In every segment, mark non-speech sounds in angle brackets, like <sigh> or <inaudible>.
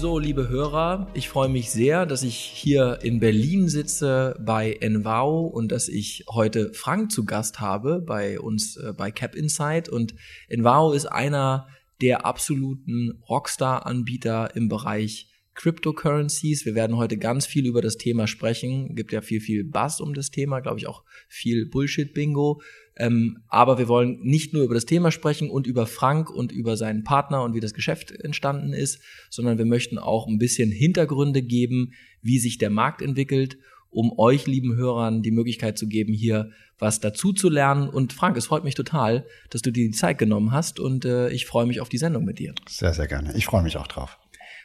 So, liebe Hörer, ich freue mich sehr, dass ich hier in Berlin sitze bei Envao und dass ich heute Frank zu Gast habe bei uns äh, bei Cap Insight. Und Envao ist einer der absoluten Rockstar-Anbieter im Bereich Cryptocurrencies. Wir werden heute ganz viel über das Thema sprechen. Gibt ja viel, viel Bass um das Thema, glaube ich auch viel Bullshit-Bingo. Ähm, aber wir wollen nicht nur über das Thema sprechen und über Frank und über seinen Partner und wie das Geschäft entstanden ist, sondern wir möchten auch ein bisschen Hintergründe geben, wie sich der Markt entwickelt, um euch, lieben Hörern, die Möglichkeit zu geben, hier was dazu zu lernen. Und Frank, es freut mich total, dass du dir die Zeit genommen hast und äh, ich freue mich auf die Sendung mit dir. Sehr, sehr gerne. Ich freue mich auch drauf.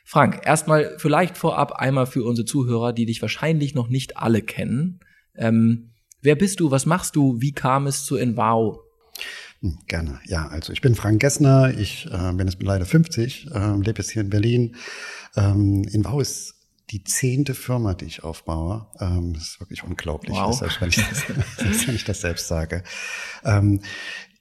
Frank, erstmal vielleicht vorab einmal für unsere Zuhörer, die dich wahrscheinlich noch nicht alle kennen. Ähm, Wer bist du? Was machst du? Wie kam es zu Envao? Hm, gerne. Ja, also ich bin Frank Gessner. Ich äh, bin jetzt leider 50, äh, lebe jetzt hier in Berlin. Ähm, Envao ist die zehnte Firma, die ich aufbaue. Ähm, das ist wirklich unglaublich, wow. selbst wenn ich das, wenn ich das selbst sage. Ähm,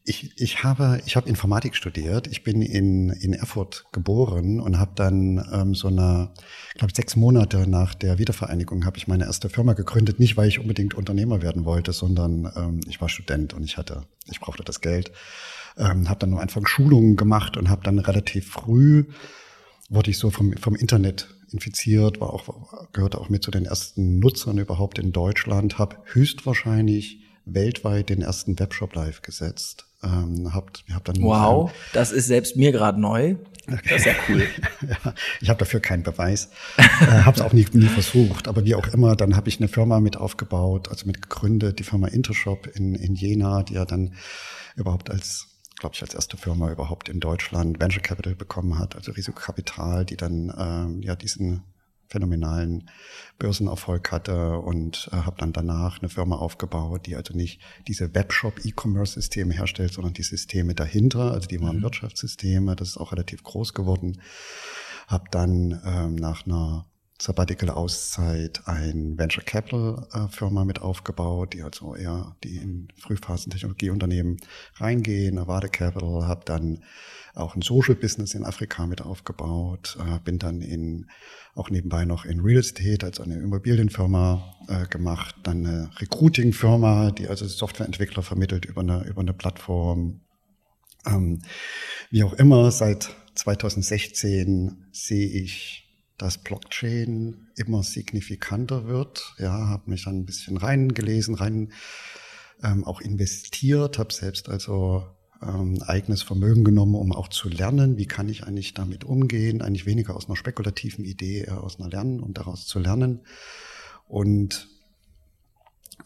ich, ich habe ich habe Informatik studiert. Ich bin in in Erfurt geboren und habe dann ähm, so eine, glaube sechs Monate nach der Wiedervereinigung habe ich meine erste Firma gegründet. Nicht weil ich unbedingt Unternehmer werden wollte, sondern ähm, ich war Student und ich hatte ich brauchte das Geld. Ähm, habe dann am Anfang Schulungen gemacht und habe dann relativ früh wurde ich so vom vom Internet infiziert, war auch gehörte auch mit zu den ersten Nutzern überhaupt in Deutschland. Habe höchstwahrscheinlich weltweit den ersten Webshop live gesetzt. Ähm, habt, hab dann wow, ähm, das ist selbst mir gerade neu. Das ist ja cool. <laughs> ja, ich habe dafür keinen Beweis, äh, habe es auch nie, nie versucht. Aber wie auch immer, dann habe ich eine Firma mit aufgebaut, also mit gegründet, die Firma Intershop in, in Jena, die ja dann überhaupt als glaube ich, als erste Firma überhaupt in Deutschland Venture Capital bekommen hat, also Risikokapital, die dann ähm, ja diesen phänomenalen Börsenerfolg hatte und äh, habe dann danach eine Firma aufgebaut, die also nicht diese Webshop-E-Commerce-Systeme herstellt, sondern die Systeme dahinter, also die waren mhm. Wirtschaftssysteme, das ist auch relativ groß geworden. Habe dann ähm, nach einer Sabbatical-Auszeit ein Venture Capital äh, Firma mit aufgebaut, die also eher die in Frühphasen Technologieunternehmen reingehen, Avada Capital, habe dann auch ein Social Business in Afrika mit aufgebaut, äh, bin dann in auch nebenbei noch in Real Estate als eine Immobilienfirma äh, gemacht, dann eine Recruiting-Firma, die also Softwareentwickler vermittelt über eine, über eine Plattform. Ähm, wie auch immer, seit 2016 sehe ich, dass Blockchain immer signifikanter wird. Ja, habe mich dann ein bisschen reingelesen, rein ähm, auch investiert, habe selbst also ähm, eigenes Vermögen genommen, um auch zu lernen, wie kann ich eigentlich damit umgehen, eigentlich weniger aus einer spekulativen Idee, eher aus einer Lernen und daraus zu lernen. Und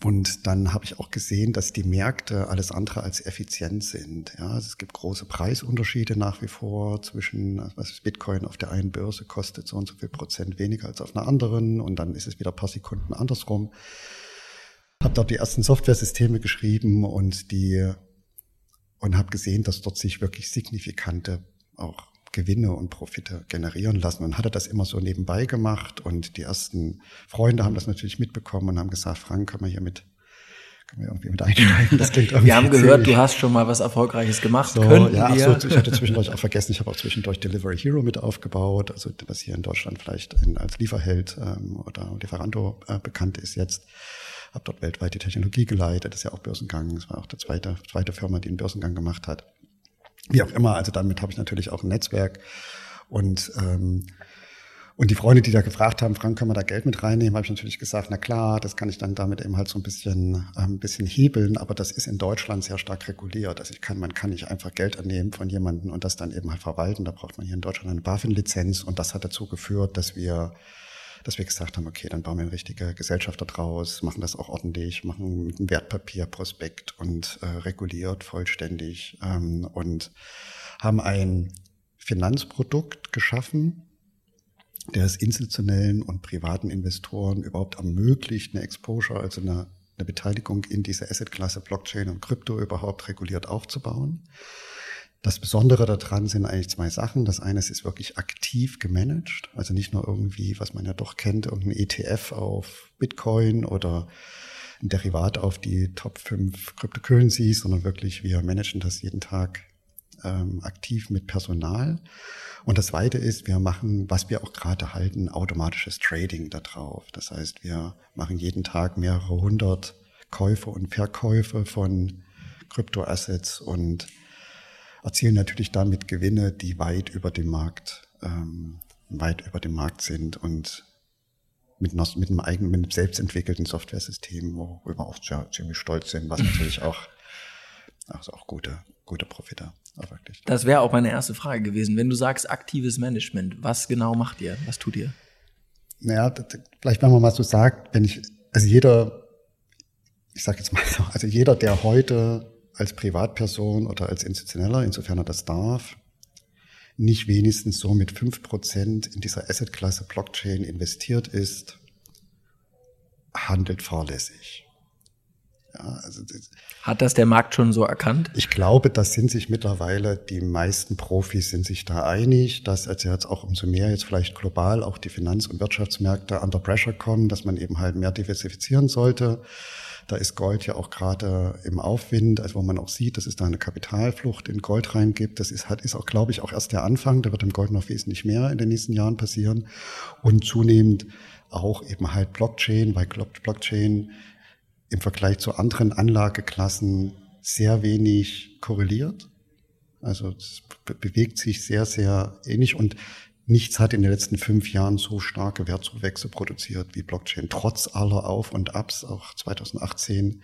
und dann habe ich auch gesehen, dass die Märkte alles andere als effizient sind. Ja, also es gibt große Preisunterschiede nach wie vor zwischen, was Bitcoin auf der einen Börse kostet so und so viel Prozent weniger als auf einer anderen und dann ist es wieder paar Sekunden andersrum. Habe dort die ersten Software-Systeme geschrieben und die und habe gesehen, dass dort sich wirklich signifikante auch Gewinne und Profite generieren lassen und hatte das immer so nebenbei gemacht und die ersten Freunde haben das natürlich mitbekommen und haben gesagt, Frank, können wir hier mit können wir irgendwie mit einsteigen? Das klingt <laughs> irgendwie wir haben gehört, du hast schon mal was Erfolgreiches gemacht. So, Könnten ja, wir? So, ich hatte zwischendurch auch vergessen, ich habe auch zwischendurch Delivery Hero mit aufgebaut, also was hier in Deutschland vielleicht als Lieferheld ähm, oder Lieferanto äh, bekannt ist jetzt habe dort weltweit die Technologie geleitet, das ist ja auch Börsengang, das war auch die zweite, zweite Firma, die einen Börsengang gemacht hat. Wie auch immer, also damit habe ich natürlich auch ein Netzwerk und ähm, und die Freunde, die da gefragt haben, Frank, können wir da Geld mit reinnehmen, habe ich natürlich gesagt, na klar, das kann ich dann damit eben halt so ein bisschen, äh, ein bisschen hebeln, aber das ist in Deutschland sehr stark reguliert. Also ich kann, man kann nicht einfach Geld annehmen von jemandem und das dann eben halt verwalten. Da braucht man hier in Deutschland eine BaFin-Lizenz und das hat dazu geführt, dass wir dass wir gesagt haben, okay, dann bauen wir eine richtige Gesellschaft daraus, machen das auch ordentlich, machen mit einem Wertpapierprospekt und äh, reguliert vollständig ähm, und haben ein Finanzprodukt geschaffen, der es institutionellen und privaten Investoren überhaupt ermöglicht, eine Exposure, also eine, eine Beteiligung in diese Assetklasse Blockchain und Krypto überhaupt reguliert aufzubauen. Das Besondere daran sind eigentlich zwei Sachen. Das eine ist, wirklich aktiv gemanagt, also nicht nur irgendwie, was man ja doch kennt, irgendein ETF auf Bitcoin oder ein Derivat auf die Top 5 Cryptocurrencies, sondern wirklich, wir managen das jeden Tag ähm, aktiv mit Personal. Und das Zweite ist, wir machen, was wir auch gerade halten, automatisches Trading da drauf. Das heißt, wir machen jeden Tag mehrere hundert Käufe und Verkäufe von Kryptoassets und erzielen natürlich damit Gewinne, die weit über dem Markt, ähm, weit über dem Markt sind und mit, mit einem eigenen, mit einem selbstentwickelten Software-System, worüber wir auch ja, ziemlich stolz sind, was natürlich auch, also auch gute, gute Profite wirklich. Das wäre auch meine erste Frage gewesen. Wenn du sagst aktives Management, was genau macht ihr? Was tut ihr? Naja, das, vielleicht wenn man mal so sagt, wenn ich, also jeder, ich sage jetzt mal so, also jeder, der heute als Privatperson oder als Institutioneller, insofern er das darf, nicht wenigstens so mit fünf Prozent in dieser Assetklasse Blockchain investiert ist, handelt fahrlässig. Ja, also Hat das der Markt schon so erkannt? Ich glaube, das sind sich mittlerweile, die meisten Profis sind sich da einig, dass also jetzt auch umso mehr jetzt vielleicht global auch die Finanz- und Wirtschaftsmärkte under pressure kommen, dass man eben halt mehr diversifizieren sollte. Da ist Gold ja auch gerade im Aufwind, also wo man auch sieht, dass es da eine Kapitalflucht in Gold reingibt. Das ist, hat, ist auch, glaube ich, auch erst der Anfang. Da wird im Gold noch wesentlich mehr in den nächsten Jahren passieren. Und zunehmend auch eben halt Blockchain, weil Blockchain im Vergleich zu anderen Anlageklassen sehr wenig korreliert. Also es bewegt sich sehr, sehr ähnlich und nichts hat in den letzten fünf Jahren so starke Wertzuwächse produziert wie Blockchain. Trotz aller Auf- und Abs, auch 2018,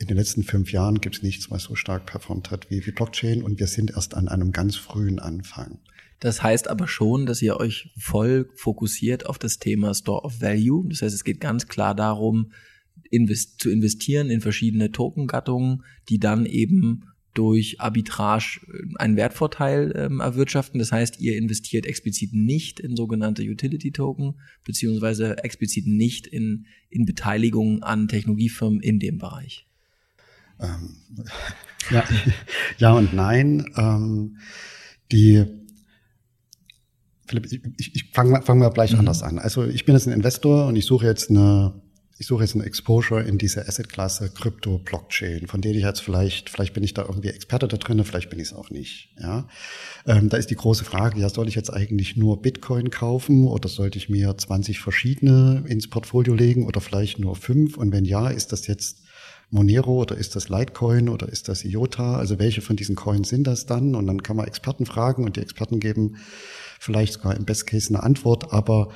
in den letzten fünf Jahren gibt es nichts, was so stark performt hat wie, wie Blockchain und wir sind erst an einem ganz frühen Anfang. Das heißt aber schon, dass ihr euch voll fokussiert auf das Thema Store of Value. Das heißt, es geht ganz klar darum, invest zu investieren in verschiedene Token-Gattungen, die dann eben durch Arbitrage äh, einen Wertvorteil ähm, erwirtschaften. Das heißt, ihr investiert explizit nicht in sogenannte Utility-Token, beziehungsweise explizit nicht in, in Beteiligungen an Technologiefirmen in dem Bereich. Ähm, <laughs> ja, <laughs> ja und nein. Ähm, die Philipp, ich, ich, ich fange fang mal gleich mhm. anders an. Also ich bin jetzt ein Investor und ich suche jetzt eine ich suche jetzt eine Exposure in diese Assetklasse Krypto, Blockchain, von denen ich jetzt vielleicht, vielleicht bin ich da irgendwie Experte da drin, vielleicht bin ich es auch nicht. Ja, ähm, da ist die große Frage: Ja, soll ich jetzt eigentlich nur Bitcoin kaufen oder sollte ich mir 20 verschiedene ins Portfolio legen oder vielleicht nur fünf? Und wenn ja, ist das jetzt Monero oder ist das Litecoin oder ist das IOTA? Also welche von diesen Coins sind das dann? Und dann kann man Experten fragen und die Experten geben vielleicht sogar im Best Case eine Antwort, aber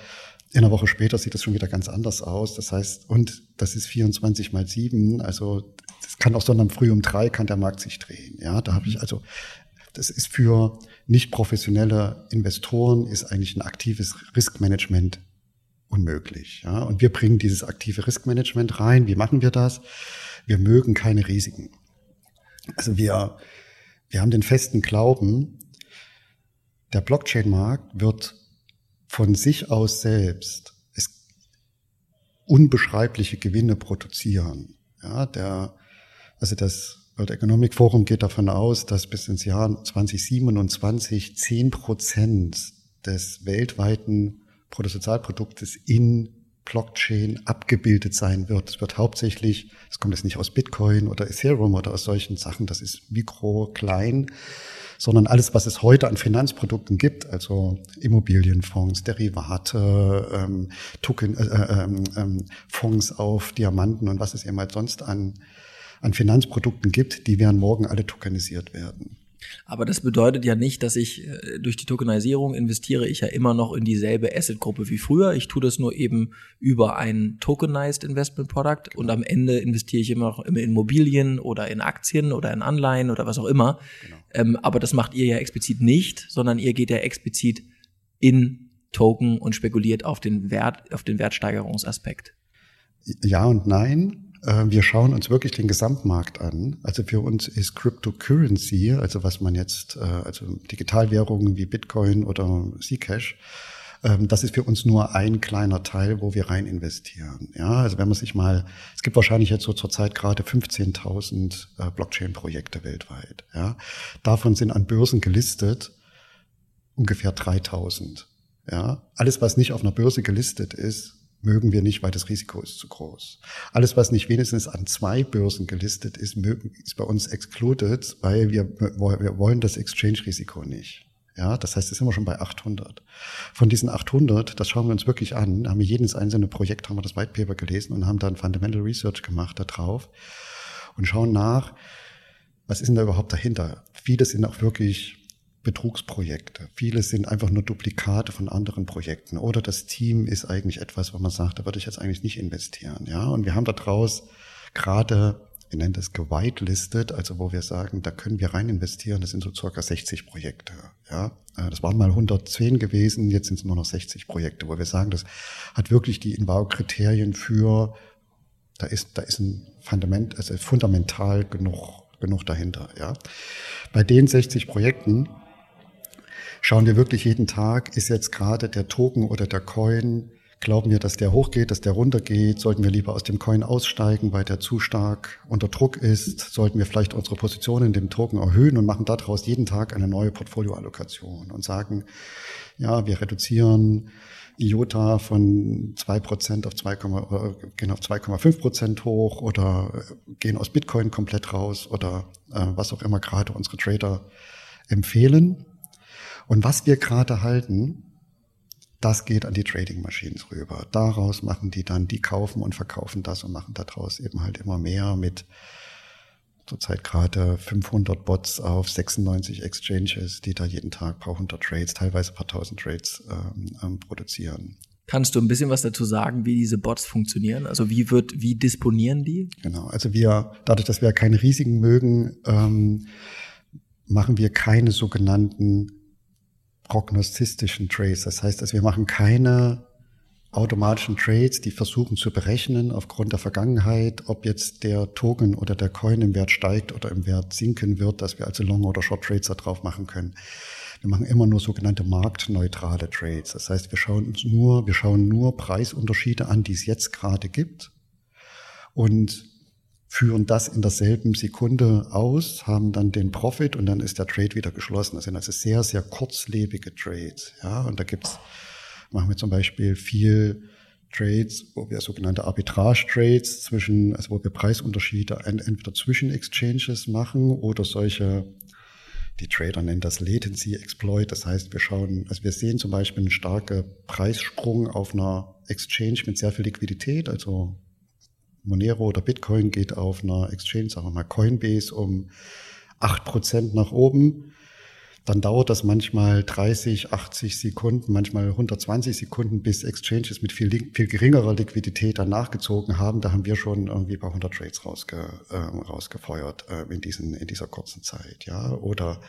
in einer Woche später sieht das schon wieder ganz anders aus. Das heißt, und das ist 24 mal 7, also das kann auch sondern früh um drei kann der Markt sich drehen. Ja, da habe ich also, das ist für nicht professionelle Investoren ist eigentlich ein aktives Riskmanagement unmöglich. Ja, und wir bringen dieses aktive Riskmanagement rein. Wie machen wir das? Wir mögen keine Risiken. Also wir, wir haben den festen Glauben, der Blockchain-Markt wird von sich aus selbst es unbeschreibliche Gewinne produzieren. Ja, der, also das World Economic Forum geht davon aus, dass bis ins Jahr 2027 zehn Prozent des weltweiten Bruttosozialproduktes in Blockchain abgebildet sein wird. Es wird hauptsächlich, es kommt jetzt nicht aus Bitcoin oder Ethereum oder aus solchen Sachen, das ist mikro, klein, sondern alles, was es heute an Finanzprodukten gibt, also Immobilienfonds, Derivate, ähm, Token, äh, äh, ähm, ähm, Fonds auf Diamanten und was es eben halt sonst an, an Finanzprodukten gibt, die werden morgen alle tokenisiert werden. Aber das bedeutet ja nicht, dass ich äh, durch die Tokenisierung investiere ich ja immer noch in dieselbe Assetgruppe wie früher. Ich tue das nur eben über ein Tokenized Investment Product und am Ende investiere ich immer noch in Immobilien oder in Aktien oder in Anleihen oder was auch immer. Genau. Ähm, aber das macht ihr ja explizit nicht, sondern ihr geht ja explizit in Token und spekuliert auf den Wert, auf den Wertsteigerungsaspekt. Ja und nein. Äh, wir schauen uns wirklich den Gesamtmarkt an. Also für uns ist Cryptocurrency, also was man jetzt, äh, also Digitalwährungen wie Bitcoin oder Zcash, ähm, das ist für uns nur ein kleiner Teil, wo wir rein investieren. Ja, also wenn man sich mal, es gibt wahrscheinlich jetzt so zurzeit gerade 15.000 äh, Blockchain-Projekte weltweit. Ja, davon sind an Börsen gelistet ungefähr 3.000. Ja, alles was nicht auf einer Börse gelistet ist, mögen wir nicht, weil das Risiko ist zu groß. Alles, was nicht wenigstens an zwei Börsen gelistet ist, ist bei uns excluded, weil wir, wir wollen das Exchange-Risiko nicht. Ja, das heißt, jetzt sind wir schon bei 800. Von diesen 800, das schauen wir uns wirklich an, haben wir jedes einzelne Projekt, haben wir das White Paper gelesen und haben dann Fundamental Research gemacht da drauf und schauen nach, was ist denn da überhaupt dahinter? Viele sind auch wirklich Betrugsprojekte. Viele sind einfach nur Duplikate von anderen Projekten. Oder das Team ist eigentlich etwas, wo man sagt, da würde ich jetzt eigentlich nicht investieren. Ja, und wir haben daraus gerade, wir nennen das gewitelistet, also wo wir sagen, da können wir rein investieren. Das sind so circa 60 Projekte. Ja, äh, das waren mal 110 gewesen, jetzt sind es nur noch 60 Projekte, wo wir sagen, das hat wirklich die Inbau-Kriterien für, da ist, da ist ein Fundament, also fundamental genug genug dahinter. Ja. Bei den 60 Projekten schauen wir wirklich jeden Tag, ist jetzt gerade der Token oder der Coin, glauben wir, dass der hochgeht, dass der runtergeht, sollten wir lieber aus dem Coin aussteigen, weil der zu stark unter Druck ist, sollten wir vielleicht unsere Position in dem Token erhöhen und machen daraus jeden Tag eine neue Portfolioallokation und sagen, ja, wir reduzieren IOTA von zwei Prozent auf 2, gehen auf 2,5 Prozent hoch oder gehen aus Bitcoin komplett raus oder äh, was auch immer gerade unsere Trader empfehlen. Und was wir gerade halten, das geht an die Trading Machines rüber. Daraus machen die dann, die kaufen und verkaufen das und machen daraus eben halt immer mehr mit zurzeit gerade 500 Bots auf 96 Exchanges, die da jeden Tag paar hundert Trades, teilweise paar tausend Trades ähm, ähm, produzieren. Kannst du ein bisschen was dazu sagen, wie diese Bots funktionieren? Also wie wird, wie disponieren die? Genau, also wir, dadurch, dass wir keine Risiken mögen, ähm, machen wir keine sogenannten prognostistischen Trades. Das heißt, also wir machen keine automatischen Trades, die versuchen zu berechnen aufgrund der Vergangenheit, ob jetzt der Token oder der Coin im Wert steigt oder im Wert sinken wird, dass wir also Long- oder Short-Trades da drauf machen können. Wir machen immer nur sogenannte marktneutrale Trades. Das heißt, wir schauen uns nur, wir schauen nur Preisunterschiede an, die es jetzt gerade gibt und führen das in derselben Sekunde aus, haben dann den Profit und dann ist der Trade wieder geschlossen. Das sind also sehr, sehr kurzlebige Trades. Ja, und da gibt's machen wir zum Beispiel viel Trades, wo wir sogenannte Arbitrage-Trades zwischen, also wo wir Preisunterschiede entweder zwischen Exchanges machen oder solche, die Trader nennen das Latency Exploit. Das heißt, wir schauen, also wir sehen zum Beispiel einen starken Preissprung auf einer Exchange mit sehr viel Liquidität, also Monero oder Bitcoin geht auf einer Exchange, sagen wir mal Coinbase um acht Prozent nach oben dann dauert das manchmal 30, 80 Sekunden, manchmal 120 Sekunden, bis Exchanges mit viel, viel geringerer Liquidität dann nachgezogen haben. Da haben wir schon irgendwie bei 100 Trades rausge, äh, rausgefeuert äh, in, diesen, in dieser kurzen Zeit. Ja, Oder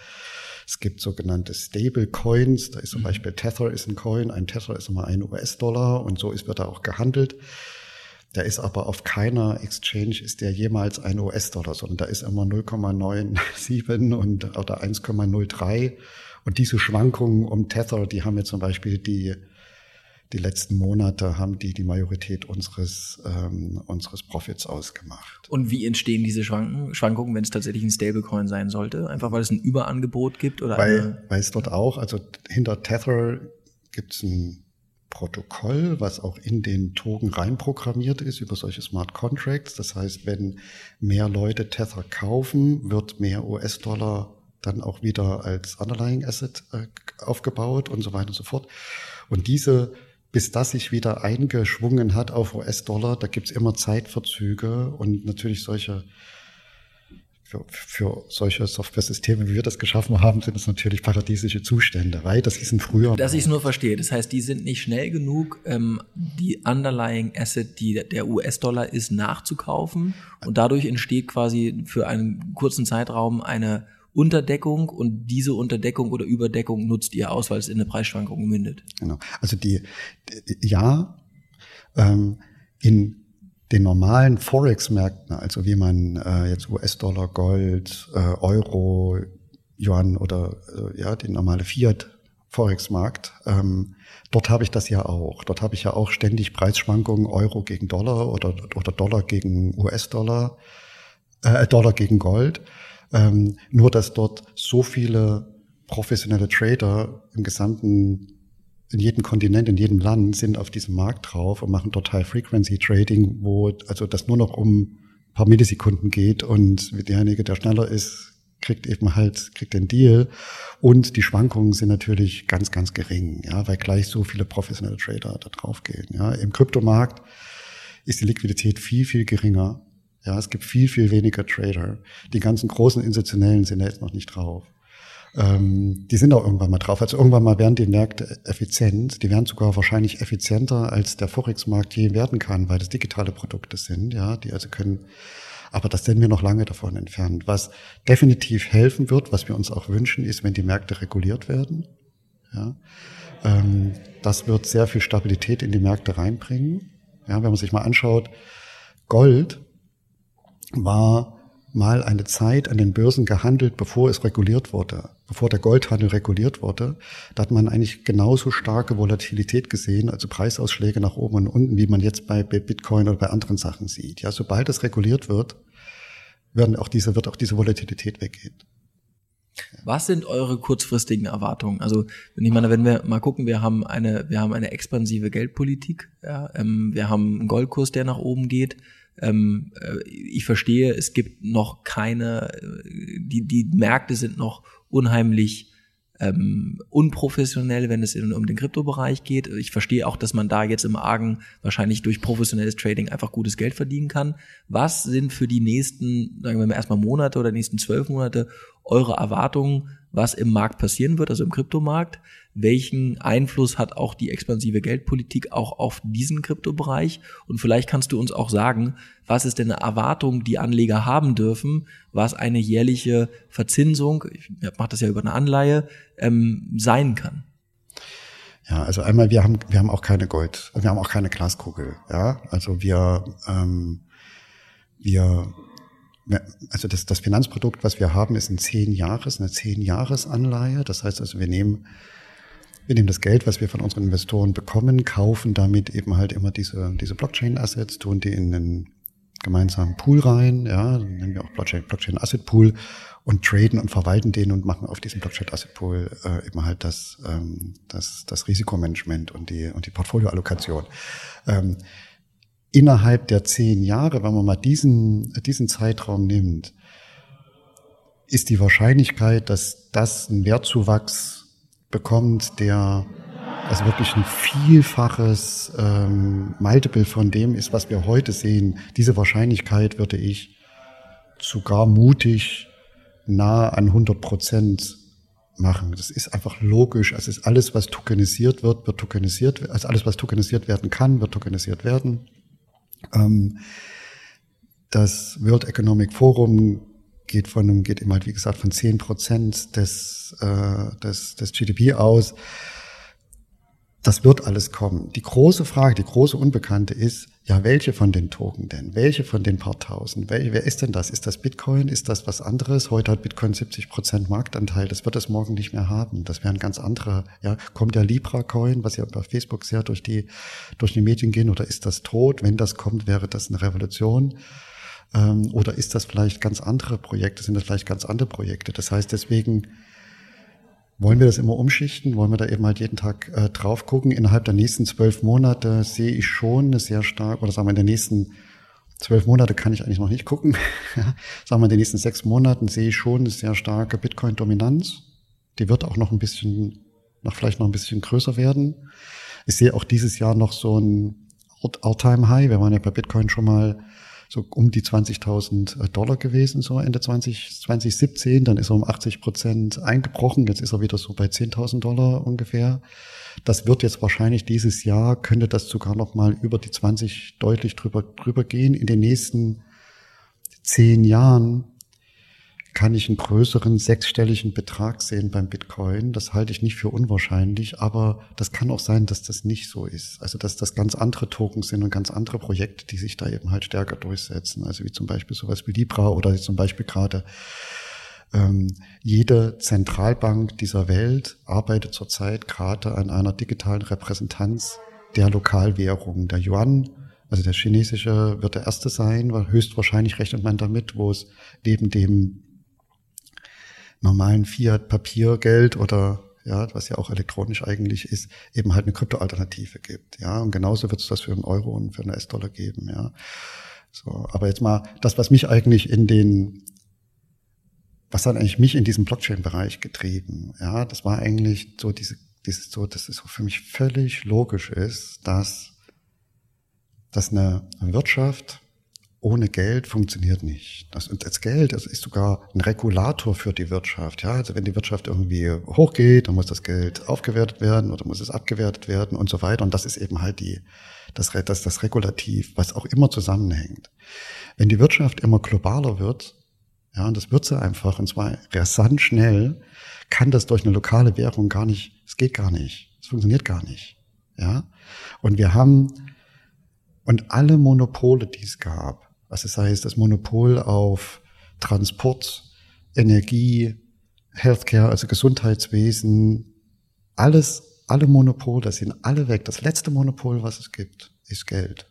es gibt sogenannte Stable Coins. Da ist zum mhm. Beispiel Tether ist ein Coin. Ein Tether ist immer ein US-Dollar und so ist wird da auch gehandelt. Der ist aber auf keiner Exchange ist der jemals ein US-Dollar, sondern da ist immer 0,97 und oder 1,03. Und diese Schwankungen um Tether, die haben wir zum Beispiel die die letzten Monate haben die die Majorität unseres ähm, unseres Profits ausgemacht. Und wie entstehen diese Schwanken, Schwankungen, wenn es tatsächlich ein Stablecoin sein sollte? Einfach weil es ein Überangebot gibt oder weil, weil es dort auch, also hinter Tether gibt es ein Protokoll, was auch in den Token reinprogrammiert ist über solche Smart Contracts. Das heißt, wenn mehr Leute Tether kaufen, wird mehr US-Dollar dann auch wieder als Underlying Asset äh, aufgebaut und so weiter und so fort. Und diese, bis das sich wieder eingeschwungen hat auf US-Dollar, da gibt's immer Zeitverzüge und natürlich solche für, für solche Software-Systeme, wie wir das geschaffen haben, sind es natürlich paradiesische Zustände, weil das ist ein früher. Dass ich es nur verstehe. Das heißt, die sind nicht schnell genug, ähm, die Underlying Asset, die der US-Dollar ist, nachzukaufen. Und dadurch entsteht quasi für einen kurzen Zeitraum eine Unterdeckung und diese Unterdeckung oder Überdeckung nutzt ihr aus, weil es in eine Preisschwankung mündet. Genau. Also die, die ja, ähm, in den normalen Forex-Märkten, also wie man äh, jetzt US-Dollar, Gold, äh, Euro, Yuan oder äh, ja, den normale Fiat Forex-Markt, ähm, dort habe ich das ja auch. Dort habe ich ja auch ständig Preisschwankungen Euro gegen Dollar oder, oder Dollar gegen US-Dollar, äh, Dollar gegen Gold. Ähm, nur dass dort so viele professionelle Trader im gesamten in jedem Kontinent, in jedem Land sind auf diesem Markt drauf und machen total Frequency Trading, wo also das nur noch um ein paar Millisekunden geht und derjenige, der schneller ist, kriegt eben halt, kriegt den Deal. Und die Schwankungen sind natürlich ganz, ganz gering, ja, weil gleich so viele professionelle Trader da drauf gehen. Ja. Im Kryptomarkt ist die Liquidität viel, viel geringer. Ja, es gibt viel, viel weniger Trader. Die ganzen großen Institutionellen sind da jetzt noch nicht drauf. Ähm, die sind auch irgendwann mal drauf. Also irgendwann mal werden die Märkte effizient. Die werden sogar wahrscheinlich effizienter, als der Forex-Markt je werden kann, weil das digitale Produkte sind, ja, die also können aber das sind wir noch lange davon entfernt. Was definitiv helfen wird, was wir uns auch wünschen, ist, wenn die Märkte reguliert werden. Ja, ähm, das wird sehr viel Stabilität in die Märkte reinbringen. Ja, wenn man sich mal anschaut, Gold war mal eine Zeit an den Börsen gehandelt, bevor es reguliert wurde, bevor der Goldhandel reguliert wurde. Da hat man eigentlich genauso starke Volatilität gesehen, also Preisausschläge nach oben und unten, wie man jetzt bei Bitcoin oder bei anderen Sachen sieht. Ja, sobald es reguliert wird, werden auch diese, wird auch diese Volatilität weggehen. Was sind eure kurzfristigen Erwartungen? Also, wenn ich meine, wenn wir mal gucken, wir haben eine, wir haben eine expansive Geldpolitik, ja, ähm, wir haben einen Goldkurs, der nach oben geht. Ähm, äh, ich verstehe, es gibt noch keine, äh, die, die Märkte sind noch unheimlich ähm, unprofessionell, wenn es in, um den Kryptobereich geht. Ich verstehe auch, dass man da jetzt im Argen wahrscheinlich durch professionelles Trading einfach gutes Geld verdienen kann. Was sind für die nächsten, sagen wir mal erstmal Monate oder nächsten zwölf Monate eure Erwartungen, was im Markt passieren wird, also im Kryptomarkt? Welchen Einfluss hat auch die expansive Geldpolitik auch auf diesen Kryptobereich? Und vielleicht kannst du uns auch sagen, was ist denn eine Erwartung, die Anleger haben dürfen, was eine jährliche Verzinsung, ich mache das ja über eine Anleihe, ähm, sein kann? Ja, also einmal, wir haben, wir haben auch keine Gold, wir haben auch keine Glaskugel. Ja, also wir, ähm, wir also das, das Finanzprodukt, was wir haben, ist ein zehn Jahres, eine zehn Jahres Anleihe. Das heißt also, wir nehmen wir nehmen das Geld, was wir von unseren Investoren bekommen, kaufen damit eben halt immer diese, diese Blockchain-Assets, tun die in einen gemeinsamen Pool rein, ja, nennen wir auch Blockchain, Blockchain Asset Pool und traden und verwalten den und machen auf diesem Blockchain Asset Pool äh, eben halt das, ähm, das, das Risikomanagement und die, und die Portfolioallokation. Ähm, innerhalb der zehn Jahre, wenn man mal diesen, diesen Zeitraum nimmt, ist die Wahrscheinlichkeit, dass das ein Wertzuwachs bekommt, der also wirklich ein vielfaches ähm, Multiple von dem ist, was wir heute sehen. Diese Wahrscheinlichkeit würde ich sogar mutig nah an 100 Prozent machen. Das ist einfach logisch. Also ist alles, was tokenisiert wird, wird tokenisiert. Also alles, was tokenisiert werden kann, wird tokenisiert werden. Ähm, das World Economic Forum geht von einem, geht immer halt, wie gesagt, von zehn Prozent des, äh, des, des GDP aus. Das wird alles kommen. Die große Frage, die große Unbekannte ist, ja, welche von den Token denn? Welche von den paar tausend? Welche, wer ist denn das? Ist das Bitcoin? Ist das was anderes? Heute hat Bitcoin 70 Prozent Marktanteil. Das wird es morgen nicht mehr haben. Das wäre ein ganz anderer, ja, kommt der Libra-Coin, was ja bei Facebook sehr durch die, durch die Medien gehen, oder ist das tot? Wenn das kommt, wäre das eine Revolution. Ähm, oder ist das vielleicht ganz andere Projekte? Sind das vielleicht ganz andere Projekte? Das heißt, deswegen wollen wir das immer umschichten? Wollen wir da eben halt jeden Tag äh, drauf gucken? Innerhalb der nächsten zwölf Monate sehe ich schon eine sehr stark, oder sagen wir in den nächsten zwölf Monate kann ich eigentlich noch nicht gucken. <laughs> sagen wir in den nächsten sechs Monaten sehe ich schon eine sehr starke Bitcoin-Dominanz. Die wird auch noch ein bisschen, noch vielleicht noch ein bisschen größer werden. Ich sehe auch dieses Jahr noch so ein All-Time-High. Wir waren ja bei Bitcoin schon mal so um die 20.000 äh, Dollar gewesen, so Ende 20, 2017. Dann ist er um 80 Prozent eingebrochen. Jetzt ist er wieder so bei 10.000 Dollar ungefähr. Das wird jetzt wahrscheinlich dieses Jahr, könnte das sogar noch mal über die 20 deutlich drüber, drüber gehen. In den nächsten zehn Jahren kann ich einen größeren sechsstelligen Betrag sehen beim Bitcoin. Das halte ich nicht für unwahrscheinlich, aber das kann auch sein, dass das nicht so ist. Also dass das ganz andere Tokens sind und ganz andere Projekte, die sich da eben halt stärker durchsetzen. Also wie zum Beispiel sowas wie Libra oder zum Beispiel gerade ähm, jede Zentralbank dieser Welt arbeitet zurzeit gerade an einer digitalen Repräsentanz der Lokalwährung. Der Yuan, also der chinesische, wird der erste sein, weil höchstwahrscheinlich rechnet man damit, wo es neben dem normalen Fiat-Papiergeld oder ja, was ja auch elektronisch eigentlich ist, eben halt eine Kryptoalternative gibt, ja. Und genauso wird es das für einen Euro und für einen US-Dollar geben, ja. So, aber jetzt mal das, was mich eigentlich in den, was hat eigentlich mich in diesem Blockchain-Bereich getrieben, ja, das war eigentlich so diese, dieses so, dass es so für mich völlig logisch ist, dass, dass eine Wirtschaft ohne Geld funktioniert nicht. Das, das Geld das ist sogar ein Regulator für die Wirtschaft. Ja, also wenn die Wirtschaft irgendwie hochgeht, dann muss das Geld aufgewertet werden oder muss es abgewertet werden und so weiter. Und das ist eben halt die, das, das, das Regulativ, was auch immer zusammenhängt. Wenn die Wirtschaft immer globaler wird, ja, und das wird sie einfach, und zwar rasant schnell, kann das durch eine lokale Währung gar nicht, es geht gar nicht. Es funktioniert gar nicht. Ja. Und wir haben, und alle Monopole, die es gab, was es heißt, das Monopol auf Transport, Energie, Healthcare, also Gesundheitswesen, alles, alle Monopole sind alle weg. Das letzte Monopol, was es gibt, ist Geld.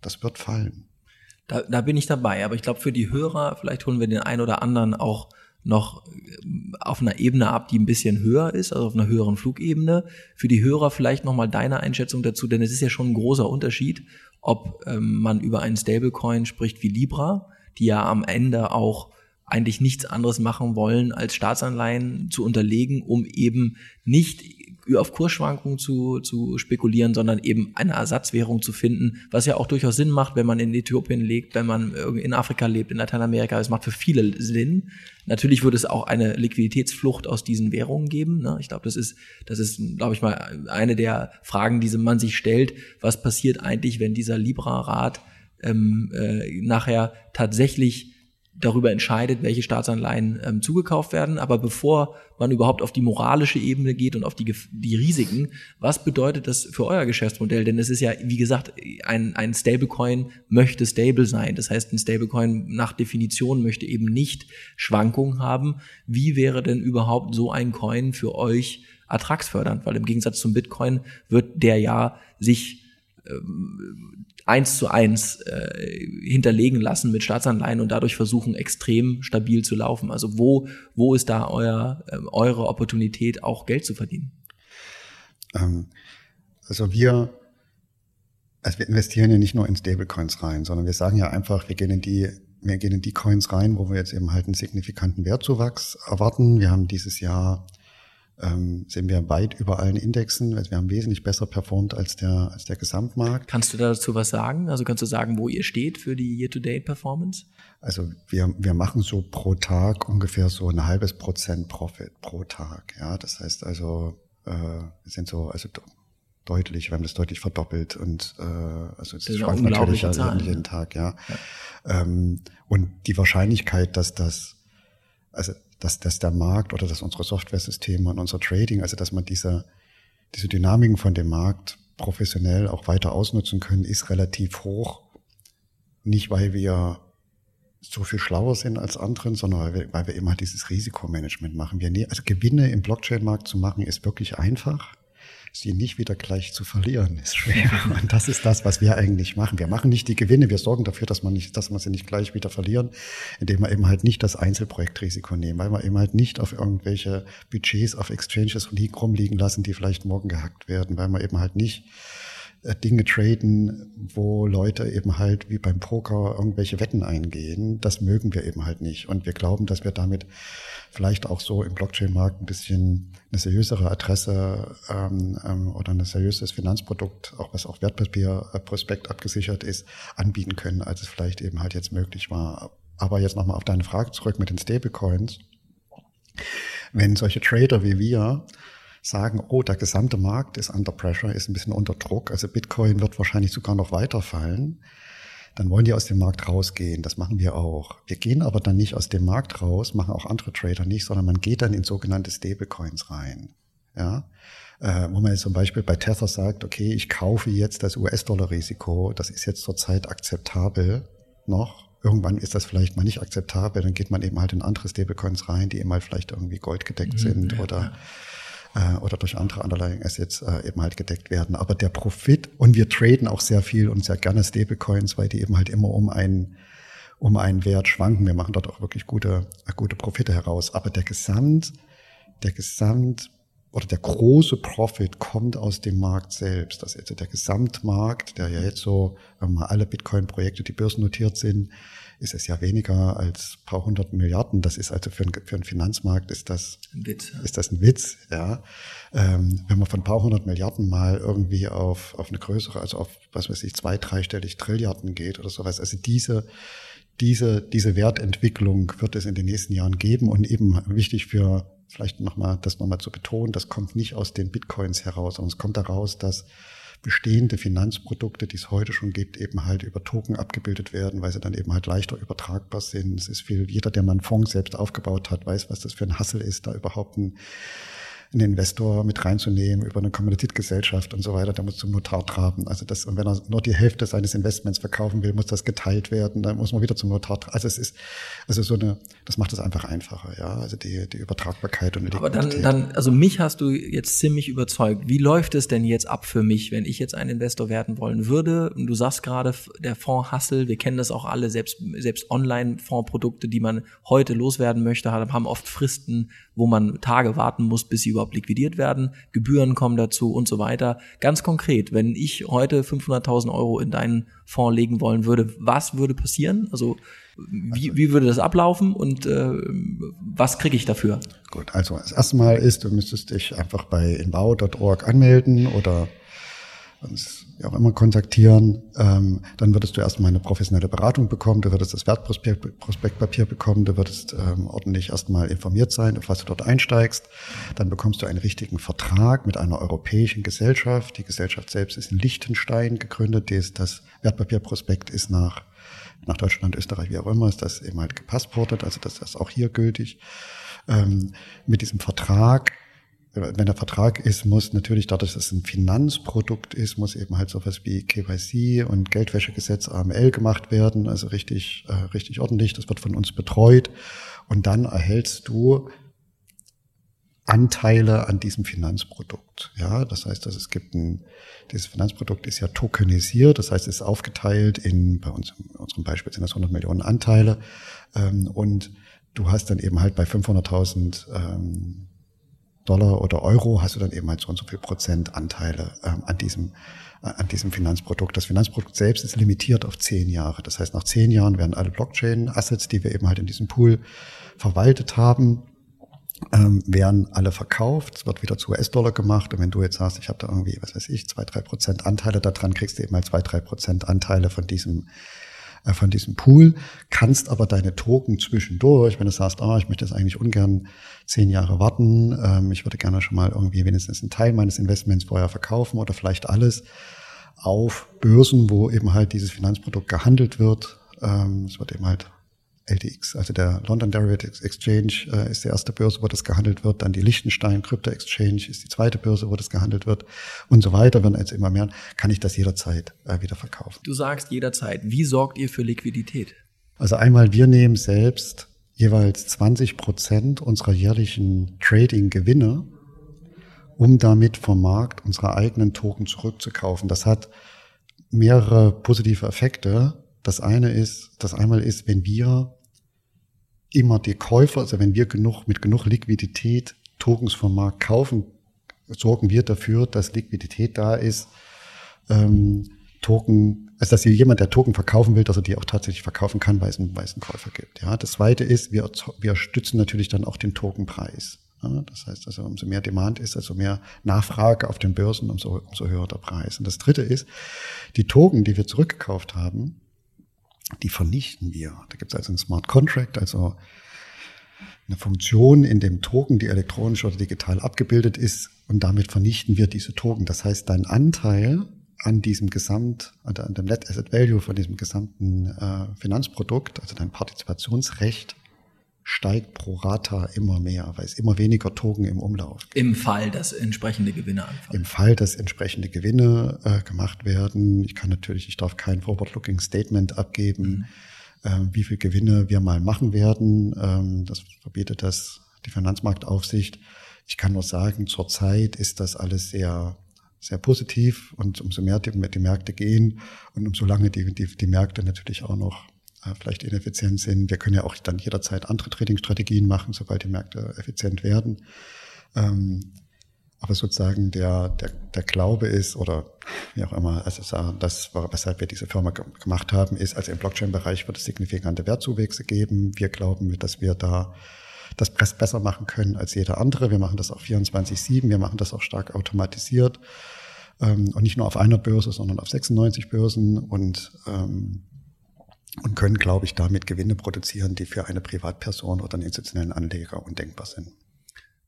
Das wird fallen. Da, da bin ich dabei, aber ich glaube für die Hörer, vielleicht holen wir den einen oder anderen auch noch auf einer Ebene ab, die ein bisschen höher ist, also auf einer höheren Flugebene. Für die Hörer vielleicht nochmal deine Einschätzung dazu, denn es ist ja schon ein großer Unterschied, ob ähm, man über einen Stablecoin spricht wie Libra, die ja am Ende auch eigentlich nichts anderes machen wollen, als Staatsanleihen zu unterlegen, um eben nicht auf Kursschwankungen zu, zu spekulieren, sondern eben eine Ersatzwährung zu finden, was ja auch durchaus Sinn macht, wenn man in Äthiopien lebt, wenn man in Afrika lebt, in Lateinamerika. Es macht für viele Sinn. Natürlich würde es auch eine Liquiditätsflucht aus diesen Währungen geben. Ne? Ich glaube, das ist, das ist, glaube ich mal, eine der Fragen, die man sich stellt. Was passiert eigentlich, wenn dieser Libra-Rat ähm, äh, nachher tatsächlich darüber entscheidet, welche Staatsanleihen ähm, zugekauft werden. Aber bevor man überhaupt auf die moralische Ebene geht und auf die, die Risiken, was bedeutet das für euer Geschäftsmodell? Denn es ist ja, wie gesagt, ein, ein Stablecoin möchte stable sein. Das heißt, ein Stablecoin nach Definition möchte eben nicht Schwankungen haben. Wie wäre denn überhaupt so ein Coin für euch ertragsfördernd? Weil im Gegensatz zum Bitcoin wird der ja sich ähm, eins zu eins äh, hinterlegen lassen mit Staatsanleihen und dadurch versuchen, extrem stabil zu laufen. Also wo, wo ist da euer, äh, eure Opportunität, auch Geld zu verdienen? Ähm, also wir, also wir investieren ja nicht nur in Stablecoins rein, sondern wir sagen ja einfach, wir gehen in die wir gehen in die Coins rein, wo wir jetzt eben halt einen signifikanten Wertzuwachs erwarten. Wir haben dieses Jahr ähm, sind wir weit über allen Indexen. Also wir haben wesentlich besser performt als der, als der Gesamtmarkt. Kannst du dazu was sagen? Also kannst du sagen, wo ihr steht für die Year-to-Date-Performance? Also wir, wir machen so pro Tag ungefähr so ein halbes Prozent Profit pro Tag. Ja, das heißt also, äh, wir sind so, also deutlich, wir haben das deutlich verdoppelt und äh, also es schwankt natürlich Zahlen, jeden Tag, ja. ja. Ähm, und die Wahrscheinlichkeit, dass das, also dass, dass der Markt oder dass unsere Software-Systeme und unser Trading, also dass man diese, diese Dynamiken von dem Markt professionell auch weiter ausnutzen können, ist relativ hoch. Nicht, weil wir so viel schlauer sind als anderen, sondern weil wir, weil wir immer dieses Risikomanagement machen. Wir, ne-, also Gewinne im Blockchain-Markt zu machen, ist wirklich einfach sie nicht wieder gleich zu verlieren, ist schwer. Und das ist das, was wir eigentlich machen. Wir machen nicht die Gewinne, wir sorgen dafür, dass man nicht, dass man sie nicht gleich wieder verlieren, indem wir eben halt nicht das Einzelprojektrisiko nehmen, weil wir eben halt nicht auf irgendwelche Budgets auf Exchanges rumliegen lassen, die vielleicht morgen gehackt werden, weil wir eben halt nicht Dinge traden, wo Leute eben halt wie beim Poker irgendwelche Wetten eingehen. Das mögen wir eben halt nicht. Und wir glauben, dass wir damit vielleicht auch so im Blockchain-Markt ein bisschen eine seriösere Adresse ähm, ähm, oder ein seriöses Finanzprodukt, auch was auch Wertpapierprospekt abgesichert ist, anbieten können, als es vielleicht eben halt jetzt möglich war. Aber jetzt nochmal auf deine Frage zurück mit den Stablecoins. Wenn solche Trader wie wir sagen, oh, der gesamte Markt ist under pressure, ist ein bisschen unter Druck, also Bitcoin wird wahrscheinlich sogar noch weiterfallen, dann wollen die aus dem Markt rausgehen. Das machen wir auch. Wir gehen aber dann nicht aus dem Markt raus, machen auch andere Trader nicht, sondern man geht dann in sogenannte Stablecoins rein. Ja, äh, wo man jetzt zum Beispiel bei Tether sagt, okay, ich kaufe jetzt das US-Dollar-Risiko, das ist jetzt zurzeit akzeptabel noch. Irgendwann ist das vielleicht mal nicht akzeptabel, dann geht man eben halt in andere Stablecoins rein, die eben halt vielleicht irgendwie goldgedeckt mhm, sind ja, oder ja äh, oder durch andere Underlying Assets äh, eben halt gedeckt werden. Aber der Profit, und wir traden auch sehr viel und sehr gerne Stablecoins, weil die eben halt immer um einen um einen Wert schwanken. Wir machen dort auch wirklich gute, gute Profite heraus. Aber der Gesamt, der Gesamt oder der große Profit kommt aus dem Markt selbst. Also der Gesamtmarkt, der ja jetzt so, wenn man alle Bitcoin-Projekte, die börsennotiert sind, ist es ja weniger als paar hundert Milliarden. Das ist also für, einen, für einen Finanzmarkt ist das ein Witz. Ist das ein Witz, ja. Ähm, wenn man von paar hundert Milliarden mal irgendwie auf, auf eine größere, also auf, was weiß ich, zwei, dreistellig Trilliarden geht oder sowas. Also diese, diese, diese Wertentwicklung wird es in den nächsten Jahren geben und eben wichtig für vielleicht nochmal, das nochmal zu betonen, das kommt nicht aus den Bitcoins heraus, sondern es kommt daraus, dass bestehende Finanzprodukte, die es heute schon gibt, eben halt über Token abgebildet werden, weil sie dann eben halt leichter übertragbar sind. Es ist viel, jeder, der mal einen Fonds selbst aufgebaut hat, weiß, was das für ein Hassel ist, da überhaupt ein einen Investor mit reinzunehmen über eine Kommanditgesellschaft und so weiter, der muss zum Notar traben. Also das, und wenn er nur die Hälfte seines Investments verkaufen will, muss das geteilt werden, dann muss man wieder zum Notar traben. Also es ist, also so eine, das macht es einfach einfacher, ja, also die, die Übertragbarkeit und die Aber dann, dann, also mich hast du jetzt ziemlich überzeugt. Wie läuft es denn jetzt ab für mich, wenn ich jetzt ein Investor werden wollen würde? Und du sagst gerade, der Fonds Hassel, wir kennen das auch alle, selbst, selbst Online-Fondsprodukte, die man heute loswerden möchte, haben oft Fristen, wo man Tage warten muss, bis sie überhaupt liquidiert werden, Gebühren kommen dazu und so weiter. Ganz konkret, wenn ich heute 500.000 Euro in deinen Fonds legen wollen würde, was würde passieren? Also wie, wie würde das ablaufen und äh, was kriege ich dafür? Gut, also das erste Mal ist, du müsstest dich einfach bei inbau.org anmelden oder uns auch immer kontaktieren. Ähm, dann würdest du erstmal eine professionelle Beratung bekommen, du würdest das Wertprospektpapier bekommen, du würdest ähm, ordentlich erstmal informiert sein, was du dort einsteigst. Dann bekommst du einen richtigen Vertrag mit einer europäischen Gesellschaft. Die Gesellschaft selbst ist in Liechtenstein gegründet. Das Wertpapierprospekt ist nach, nach Deutschland, Österreich, wie auch immer, ist das eben halt gepassportet, also das ist auch hier gültig. Ähm, mit diesem Vertrag wenn der Vertrag ist, muss natürlich dadurch, dass es ein Finanzprodukt ist, muss eben halt sowas wie KYC und Geldwäschegesetz AML gemacht werden, also richtig, äh, richtig ordentlich. Das wird von uns betreut. Und dann erhältst du Anteile an diesem Finanzprodukt. Ja, das heißt, dass es gibt ein, dieses Finanzprodukt ist ja tokenisiert, das heißt, es ist aufgeteilt in, bei uns, in unserem Beispiel sind das 100 Millionen Anteile, ähm, und du hast dann eben halt bei 500.000 ähm, Dollar oder Euro hast du dann eben halt so und so viel Prozent Anteile ähm, an diesem äh, an diesem Finanzprodukt. Das Finanzprodukt selbst ist limitiert auf zehn Jahre. Das heißt, nach zehn Jahren werden alle Blockchain-Assets, die wir eben halt in diesem Pool verwaltet haben, ähm, werden alle verkauft. Es wird wieder zu US-Dollar gemacht. Und wenn du jetzt sagst, ich habe da irgendwie, was weiß ich, zwei, drei Prozent Anteile daran, kriegst du eben mal zwei, drei Prozent Anteile von diesem von diesem Pool, kannst aber deine Token zwischendurch, wenn du sagst, ah, ich möchte jetzt eigentlich ungern zehn Jahre warten, ähm, ich würde gerne schon mal irgendwie wenigstens einen Teil meines Investments vorher verkaufen oder vielleicht alles auf Börsen, wo eben halt dieses Finanzprodukt gehandelt wird. Ähm, es wird eben halt LDX, also der London Derivatives Exchange äh, ist die erste Börse, wo das gehandelt wird, dann die Liechtenstein Crypto Exchange ist die zweite Börse, wo das gehandelt wird und so weiter, wenn jetzt immer mehr, kann ich das jederzeit äh, wieder verkaufen. Du sagst jederzeit, wie sorgt ihr für Liquidität? Also einmal, wir nehmen selbst jeweils 20 Prozent unserer jährlichen Trading-Gewinne, um damit vom Markt unsere eigenen Token zurückzukaufen. Das hat mehrere positive Effekte. Das eine ist, das einmal ist, wenn wir immer die Käufer, also wenn wir genug, mit genug Liquidität Tokens vom Markt kaufen, sorgen wir dafür, dass Liquidität da ist, ähm, Token, also dass jemand, der Token verkaufen will, dass er die auch tatsächlich verkaufen kann, weil es einen, weil es einen Käufer gibt. Ja, das zweite ist, wir, wir stützen natürlich dann auch den Tokenpreis. Ja, das heißt also, umso mehr Demand ist, also mehr Nachfrage auf den Börsen, umso, umso höher der Preis. Und das dritte ist, die Token, die wir zurückgekauft haben, die vernichten wir. Da gibt es also einen Smart Contract, also eine Funktion in dem Token, die elektronisch oder digital abgebildet ist und damit vernichten wir diese Token. Das heißt, dein Anteil an diesem Gesamt, an dem Net Asset Value von diesem gesamten äh, Finanzprodukt, also dein Partizipationsrecht, steigt pro Rata immer mehr, weil es immer weniger Token im Umlauf gibt. Im Fall, dass entsprechende Gewinne anfallen. Im Fall, dass entsprechende Gewinne äh, gemacht werden. Ich kann natürlich, ich darf kein Forward-Looking Statement abgeben, mhm. äh, wie viel Gewinne wir mal machen werden. Ähm, das verbietet das die Finanzmarktaufsicht. Ich kann nur sagen, zurzeit ist das alles sehr sehr positiv und umso mehr die, die Märkte gehen und umso lange die, die, die Märkte natürlich auch noch vielleicht ineffizient sind. Wir können ja auch dann jederzeit andere Trading-Strategien machen, sobald die Märkte effizient werden. Ähm, aber sozusagen der, der, der Glaube ist oder wie auch immer, also das, weshalb wir diese Firma gemacht haben, ist, also im Blockchain-Bereich wird es signifikante Wertzuwächse geben. Wir glauben, dass wir da das besser machen können als jeder andere. Wir machen das auch 24-7, wir machen das auch stark automatisiert ähm, und nicht nur auf einer Börse, sondern auf 96 Börsen und ähm, und können, glaube ich, damit Gewinne produzieren, die für eine Privatperson oder einen institutionellen Anleger undenkbar sind.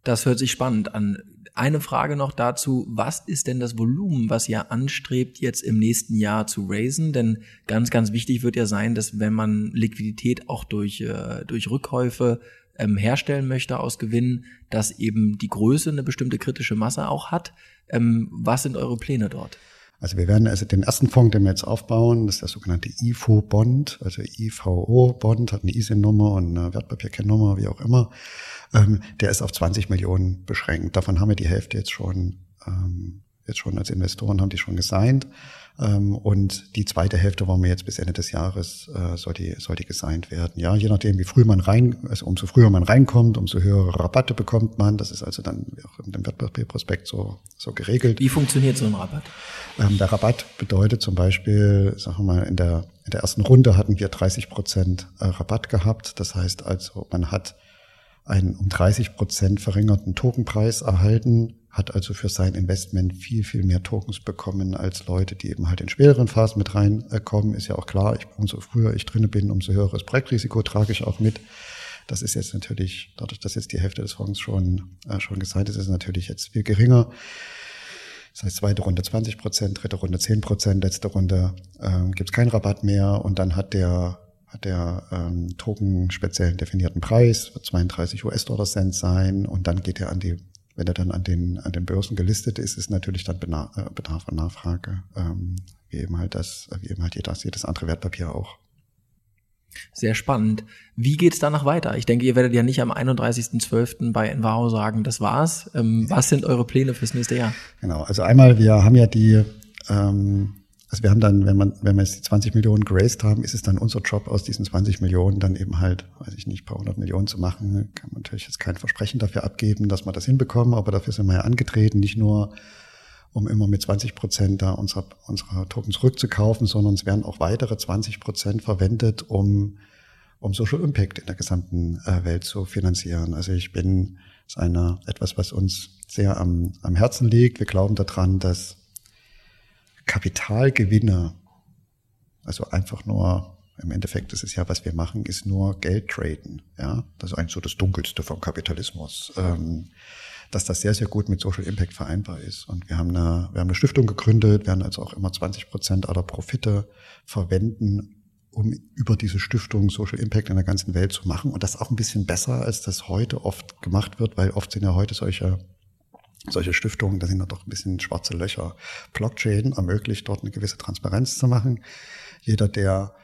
Das hört sich spannend an. Eine Frage noch dazu, was ist denn das Volumen, was ihr anstrebt, jetzt im nächsten Jahr zu raisen? Denn ganz, ganz wichtig wird ja sein, dass wenn man Liquidität auch durch, äh, durch Rückkäufe ähm, herstellen möchte aus Gewinnen, dass eben die Größe eine bestimmte kritische Masse auch hat. Ähm, was sind eure Pläne dort? Also wir werden also den ersten Fonds, den wir jetzt aufbauen, das ist der sogenannte IFO-Bond, also IVO-Bond, hat eine ISIN-Nummer und eine Wertpapierkennnummer, wie auch immer. Ähm, der ist auf 20 Millionen beschränkt. Davon haben wir die Hälfte jetzt schon, ähm, jetzt schon als Investoren haben die schon gesigned. Ähm, und die zweite Hälfte wollen wir jetzt bis Ende des Jahres, äh, soll, die, soll die gesigned werden. Ja, je nachdem, wie früh man rein, also umso früher man reinkommt, umso höhere Rabatte bekommt man. Das ist also dann auch in dem Wertpapierprospekt so, so geregelt. Wie funktioniert so ein Rabatt? Ähm, der Rabatt bedeutet zum Beispiel, sagen wir mal, in der, in der ersten Runde hatten wir 30 Prozent äh, Rabatt gehabt. Das heißt also, man hat einen um 30 Prozent verringerten Tokenpreis erhalten, hat also für sein Investment viel, viel mehr Tokens bekommen als Leute, die eben halt in späteren Phasen mit reinkommen. Ist ja auch klar, ich, umso früher ich drinne bin, umso höheres Projektrisiko trage ich auch mit. Das ist jetzt natürlich, dadurch, dass jetzt die Hälfte des Fonds schon, äh, schon gesagt ist, ist es natürlich jetzt viel geringer. Das heißt, zweite Runde 20 Prozent, dritte Runde 10 Prozent, letzte Runde ähm, gibt es keinen Rabatt mehr und dann hat der hat der ähm, Token speziell definierten Preis, wird 32 US-Dollar Cent sein und dann geht er an die, wenn er dann an den, an den Börsen gelistet ist, ist natürlich dann äh, Bedarf und Nachfrage, ähm, wie eben halt das, wie eben halt jedes, jedes andere Wertpapier auch. Sehr spannend. Wie geht es danach weiter? Ich denke, ihr werdet ja nicht am 31.12. bei Envao sagen, das war's. Ähm, was sind eure Pläne fürs nächste Jahr? Genau, also einmal, wir haben ja die ähm, also wir haben dann, wenn man, wenn wir jetzt die 20 Millionen geraced haben, ist es dann unser Job, aus diesen 20 Millionen dann eben halt, weiß ich nicht, paar hundert Millionen zu machen. Kann man natürlich jetzt kein Versprechen dafür abgeben, dass wir das hinbekommen, aber dafür sind wir ja angetreten, nicht nur um immer mit 20 Prozent da unserer, unserer Tokens rückzukaufen, sondern es werden auch weitere 20 Prozent verwendet, um, um Social Impact in der gesamten äh, Welt zu finanzieren. Also ich bin, das ist eine, etwas, was uns sehr am, am Herzen liegt. Wir glauben daran, dass Kapitalgewinne, also einfach nur, im Endeffekt ist es ja, was wir machen, ist nur Geld traden. Ja, das ist eigentlich so das Dunkelste vom Kapitalismus. Ähm, dass das sehr, sehr gut mit Social Impact vereinbar ist. Und wir haben eine, wir haben eine Stiftung gegründet, werden also auch immer 20 Prozent aller Profite verwenden, um über diese Stiftung Social Impact in der ganzen Welt zu machen. Und das auch ein bisschen besser, als das heute oft gemacht wird, weil oft sind ja heute solche solche Stiftungen, da sind da doch ein bisschen schwarze Löcher. Blockchain ermöglicht dort eine gewisse Transparenz zu machen. Jeder, der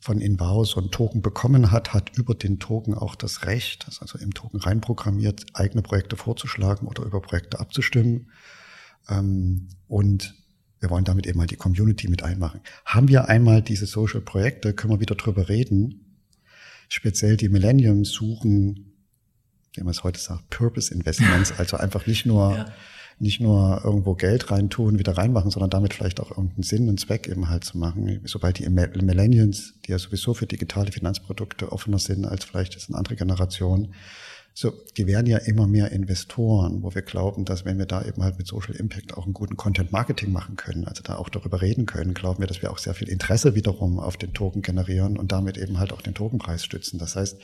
von Invao so einen Token bekommen hat, hat über den Token auch das Recht, das also im Token reinprogrammiert, eigene Projekte vorzuschlagen oder über Projekte abzustimmen. Ähm, und wir wollen damit eben mal die Community mit einmachen. Haben wir einmal diese Social Projekte, können wir wieder drüber reden. Speziell die Millennium suchen wie man es heute sagt, Purpose Investments, <laughs> also einfach nicht nur, ja. nicht nur irgendwo Geld reintun, wieder reinmachen, sondern damit vielleicht auch irgendeinen Sinn und Zweck eben halt zu machen. Sobald die Millennials, die ja sowieso für digitale Finanzprodukte offener sind als vielleicht jetzt eine andere Generation, so, die werden ja immer mehr Investoren, wo wir glauben, dass wenn wir da eben halt mit Social Impact auch einen guten Content Marketing machen können, also da auch darüber reden können, glauben wir, dass wir auch sehr viel Interesse wiederum auf den Token generieren und damit eben halt auch den Tokenpreis stützen. Das heißt,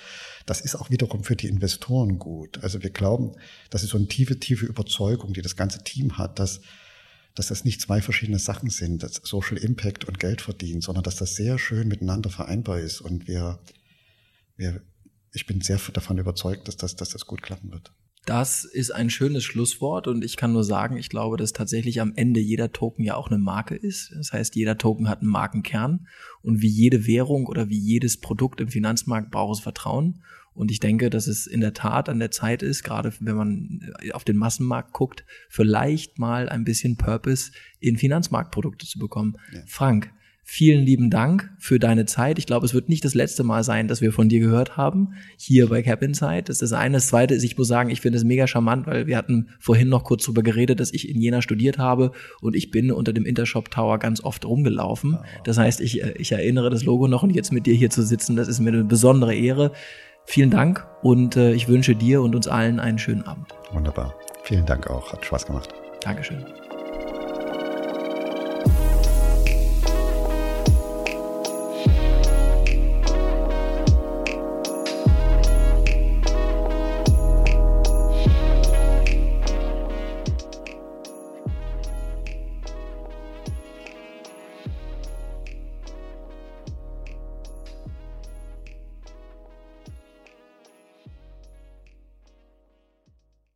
das ist auch wiederum für die Investoren gut. Also wir glauben, das ist so eine tiefe, tiefe Überzeugung, die das ganze Team hat, dass dass das nicht zwei verschiedene Sachen sind, das Social Impact und Geld verdienen, sondern dass das sehr schön miteinander vereinbar ist und wir, wir, ich bin sehr davon überzeugt, dass das, dass das gut klappen wird. Das ist ein schönes Schlusswort und ich kann nur sagen, ich glaube, dass tatsächlich am Ende jeder Token ja auch eine Marke ist. Das heißt, jeder Token hat einen Markenkern und wie jede Währung oder wie jedes Produkt im Finanzmarkt braucht es Vertrauen. Und ich denke, dass es in der Tat an der Zeit ist, gerade wenn man auf den Massenmarkt guckt, vielleicht mal ein bisschen Purpose in Finanzmarktprodukte zu bekommen. Ja. Frank, Vielen lieben Dank für deine Zeit. Ich glaube, es wird nicht das letzte Mal sein, dass wir von dir gehört haben, hier bei Cap Inside. Das ist das eine. Das zweite ist, ich muss sagen, ich finde es mega charmant, weil wir hatten vorhin noch kurz darüber geredet, dass ich in Jena studiert habe und ich bin unter dem Intershop Tower ganz oft rumgelaufen. Das heißt, ich, äh, ich erinnere das Logo noch und jetzt mit dir hier zu sitzen, das ist mir eine besondere Ehre. Vielen Dank und äh, ich wünsche dir und uns allen einen schönen Abend. Wunderbar. Vielen Dank auch. Hat Spaß gemacht. Dankeschön.